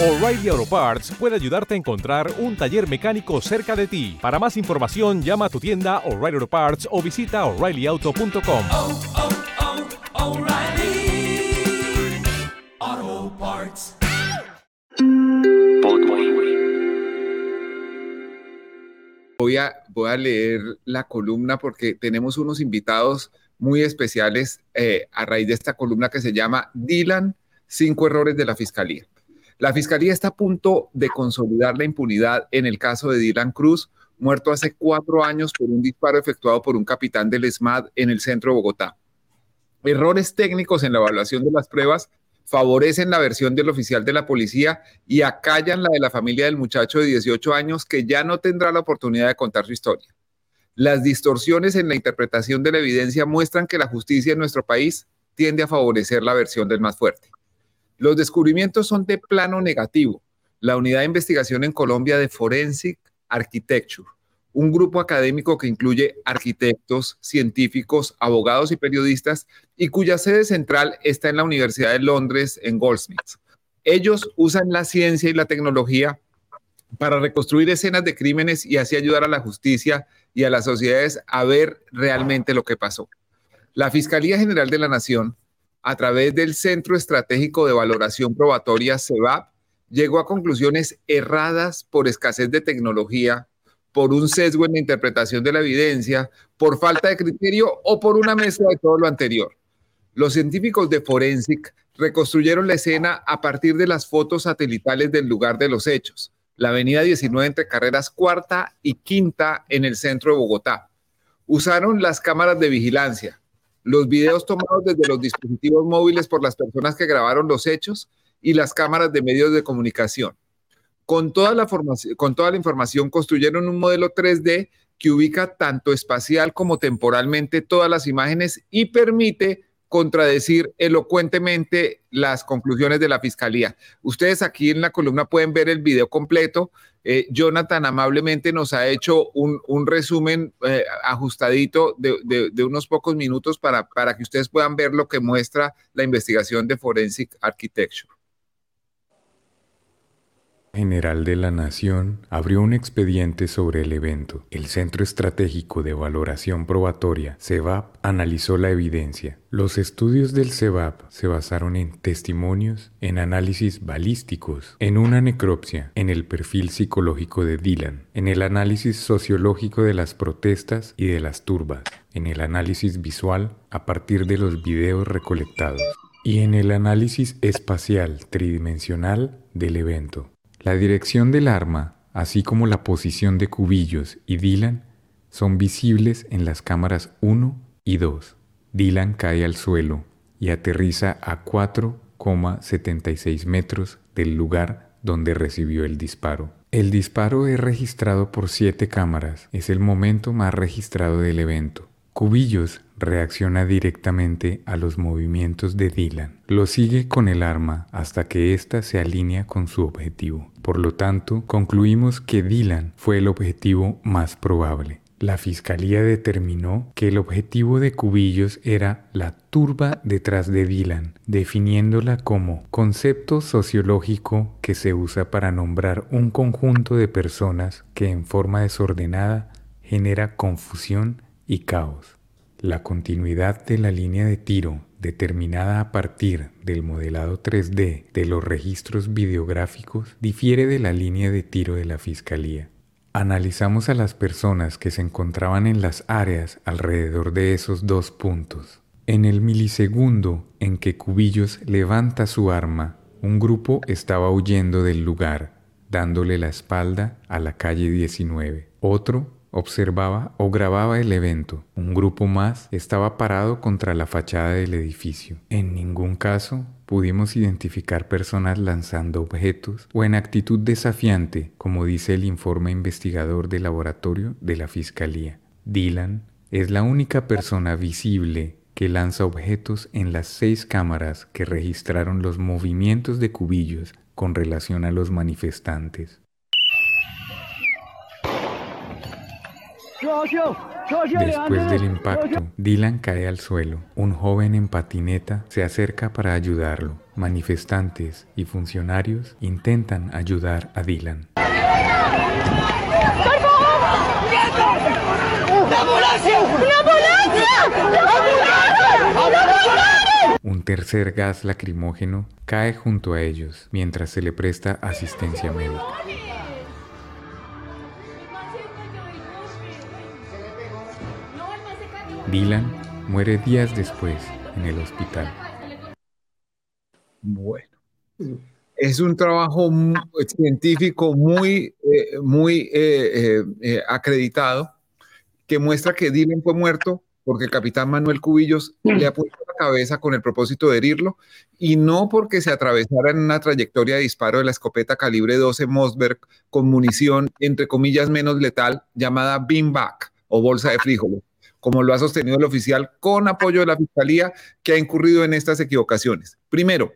O'Reilly Auto Parts puede ayudarte a encontrar un taller mecánico cerca de ti. Para más información, llama a tu tienda O'Reilly Auto Parts o visita oreillyauto.com. oh, oh, Parts. Voy a, voy a leer la columna porque tenemos unos invitados muy especiales eh, a raíz de esta columna que se llama Dylan, cinco errores de la Fiscalía. La Fiscalía está a punto de consolidar la impunidad en el caso de Dylan Cruz, muerto hace cuatro años por un disparo efectuado por un capitán del ESMAD en el centro de Bogotá. Errores técnicos en la evaluación de las pruebas favorecen la versión del oficial de la policía y acallan la de la familia del muchacho de 18 años que ya no tendrá la oportunidad de contar su historia. Las distorsiones en la interpretación de la evidencia muestran que la justicia en nuestro país tiende a favorecer la versión del más fuerte. Los descubrimientos son de plano negativo. La unidad de investigación en Colombia de Forensic Architecture, un grupo académico que incluye arquitectos, científicos, abogados y periodistas y cuya sede central está en la Universidad de Londres, en Goldsmiths. Ellos usan la ciencia y la tecnología para reconstruir escenas de crímenes y así ayudar a la justicia y a las sociedades a ver realmente lo que pasó. La Fiscalía General de la Nación, a través del Centro Estratégico de Valoración Probatoria, CEVAP, llegó a conclusiones erradas por escasez de tecnología, por un sesgo en la interpretación de la evidencia, por falta de criterio o por una mezcla de todo lo anterior. Los científicos de Forensic reconstruyeron la escena a partir de las fotos satelitales del lugar de los hechos, la avenida 19 entre carreras cuarta y quinta en el centro de Bogotá. Usaron las cámaras de vigilancia, los videos tomados desde los dispositivos móviles por las personas que grabaron los hechos y las cámaras de medios de comunicación. Con toda la, con toda la información construyeron un modelo 3D que ubica tanto espacial como temporalmente todas las imágenes y permite contradecir elocuentemente las conclusiones de la fiscalía. Ustedes aquí en la columna pueden ver el video completo. Eh, Jonathan amablemente nos ha hecho un, un resumen eh, ajustadito de, de, de, unos pocos minutos para, para que ustedes puedan ver lo que muestra la investigación de Forensic Architecture. General de la Nación abrió un expediente sobre el evento. El Centro Estratégico de Valoración Probatoria, CEVAP, analizó la evidencia. Los estudios del CEVAP se basaron en testimonios, en análisis balísticos, en una necropsia, en el perfil psicológico de Dylan, en el análisis sociológico de las protestas y de las turbas, en el análisis visual a partir de los videos recolectados y en el análisis espacial tridimensional del evento. La dirección del arma, así como la posición de Cubillos y Dylan, son visibles en las cámaras 1 y 2. Dylan cae al suelo y aterriza a 4,76 metros del lugar donde recibió el disparo. El disparo es registrado por siete cámaras, es el momento más registrado del evento. Cubillos reacciona directamente a los movimientos de Dylan. Lo sigue con el arma hasta que ésta se alinea con su objetivo. Por lo tanto, concluimos que Dylan fue el objetivo más probable. La fiscalía determinó que el objetivo de Cubillos era la turba detrás de Dylan, definiéndola como concepto sociológico que se usa para nombrar un conjunto de personas que en forma desordenada genera confusión y caos. La continuidad de la línea de tiro determinada a partir del modelado 3D de los registros videográficos difiere de la línea de tiro de la Fiscalía. Analizamos a las personas que se encontraban en las áreas alrededor de esos dos puntos. En el milisegundo en que Cubillos levanta su arma, un grupo estaba huyendo del lugar, dándole la espalda a la calle 19. Otro observaba o grababa el evento. Un grupo más estaba parado contra la fachada del edificio. En ningún caso pudimos identificar personas lanzando objetos o en actitud desafiante, como dice el informe investigador del laboratorio de la Fiscalía. Dylan es la única persona visible que lanza objetos en las seis cámaras que registraron los movimientos de cubillos con relación a los manifestantes. Después del impacto, Dylan cae al suelo. Un joven en patineta se acerca para ayudarlo. Manifestantes y funcionarios intentan ayudar a Dylan. Un tercer gas lacrimógeno cae junto a ellos mientras se le presta asistencia médica. Dylan muere días después en el hospital. Bueno, es un trabajo científico muy, eh, muy eh, eh, acreditado que muestra que Dylan fue muerto porque el capitán Manuel Cubillos le apuntó la cabeza con el propósito de herirlo y no porque se atravesara en una trayectoria de disparo de la escopeta calibre 12 Mossberg con munición entre comillas menos letal llamada beanbag o bolsa de frijoles, como lo ha sostenido el oficial con apoyo de la fiscalía que ha incurrido en estas equivocaciones. Primero,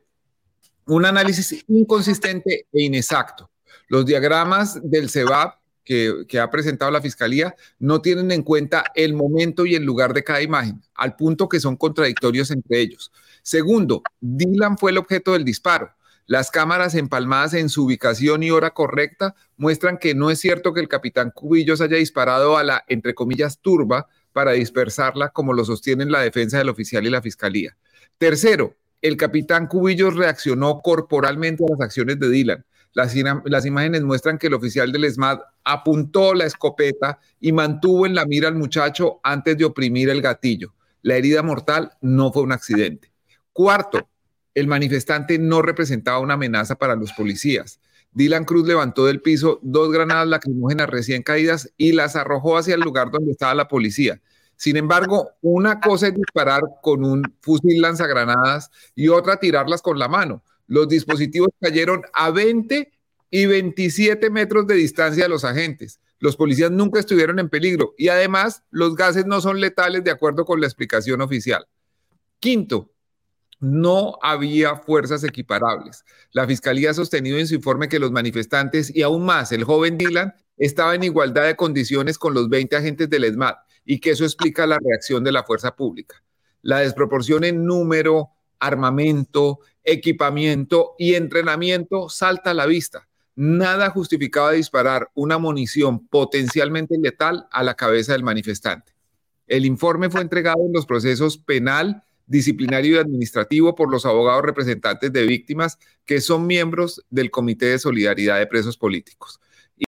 un análisis inconsistente e inexacto. Los diagramas del CEBAP que, ha presentado la Fiscalía no tienen en cuenta el momento y el lugar de cada imagen, al punto que son contradictorios entre ellos. Segundo, Dylan fue el objeto del disparo. Las cámaras empalmadas en su ubicación y hora correcta muestran que no es cierto que el capitán Cubillos haya disparado a la, entre comillas, turba para dispersarla, como lo sostienen la defensa del oficial y la fiscalía. Tercero, el capitán Cubillos reaccionó corporalmente a las acciones de Dylan. Las, imágenes muestran que el oficial del ESMAD apuntó la escopeta y mantuvo en la mira al muchacho antes de oprimir el gatillo. La herida mortal no fue un accidente. Cuarto, el manifestante no representaba una amenaza para los policías. Dylan Cruz levantó del piso dos granadas lacrimógenas recién caídas y las arrojó hacia el lugar donde estaba la policía. Sin embargo, una cosa es disparar con un fusil lanzagranadas y otra tirarlas con la mano los dispositivos cayeron a 20 y 27 metros de distancia de los agentes. Los policías nunca estuvieron en peligro y además los gases no son letales de acuerdo con la explicación oficial. Quinto, no había fuerzas equiparables. La fiscalía ha sostenido en su informe que los manifestantes y aún más el joven Dylan estaba en igualdad de condiciones con los 20 agentes del ESMAD y que eso explica la reacción de la fuerza pública. La desproporción en número, armamento, equipamiento y entrenamiento salta a la vista. Nada justificaba disparar una munición potencialmente letal a la cabeza del manifestante. El informe fue entregado en los procesos penal, disciplinario y administrativo por los abogados representantes de víctimas que son miembros del Comité de Solidaridad de Presos Políticos.